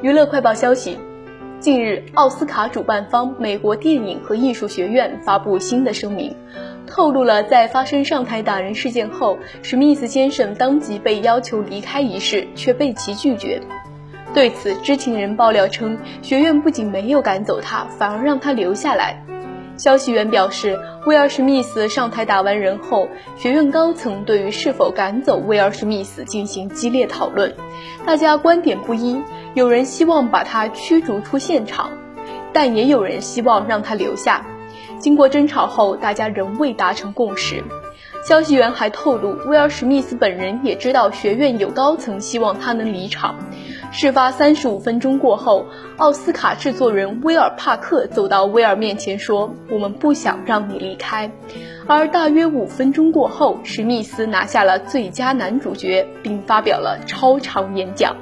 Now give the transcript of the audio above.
娱乐快报消息，近日，奥斯卡主办方美国电影和艺术学院发布新的声明，透露了在发生上台打人事件后，史密斯先生当即被要求离开一事却被其拒绝。对此，知情人爆料称，学院不仅没有赶走他，反而让他留下来。消息源表示，威尔史密斯上台打完人后，学院高层对于是否赶走威尔史密斯进行激烈讨论，大家观点不一。有人希望把他驱逐出现场，但也有人希望让他留下。经过争吵后，大家仍未达成共识。消息源还透露，威尔史密斯本人也知道学院有高层希望他能离场。事发三十五分钟过后，奥斯卡制作人威尔·帕克走到威尔面前说：“我们不想让你离开。”而大约五分钟过后，史密斯拿下了最佳男主角，并发表了超长演讲。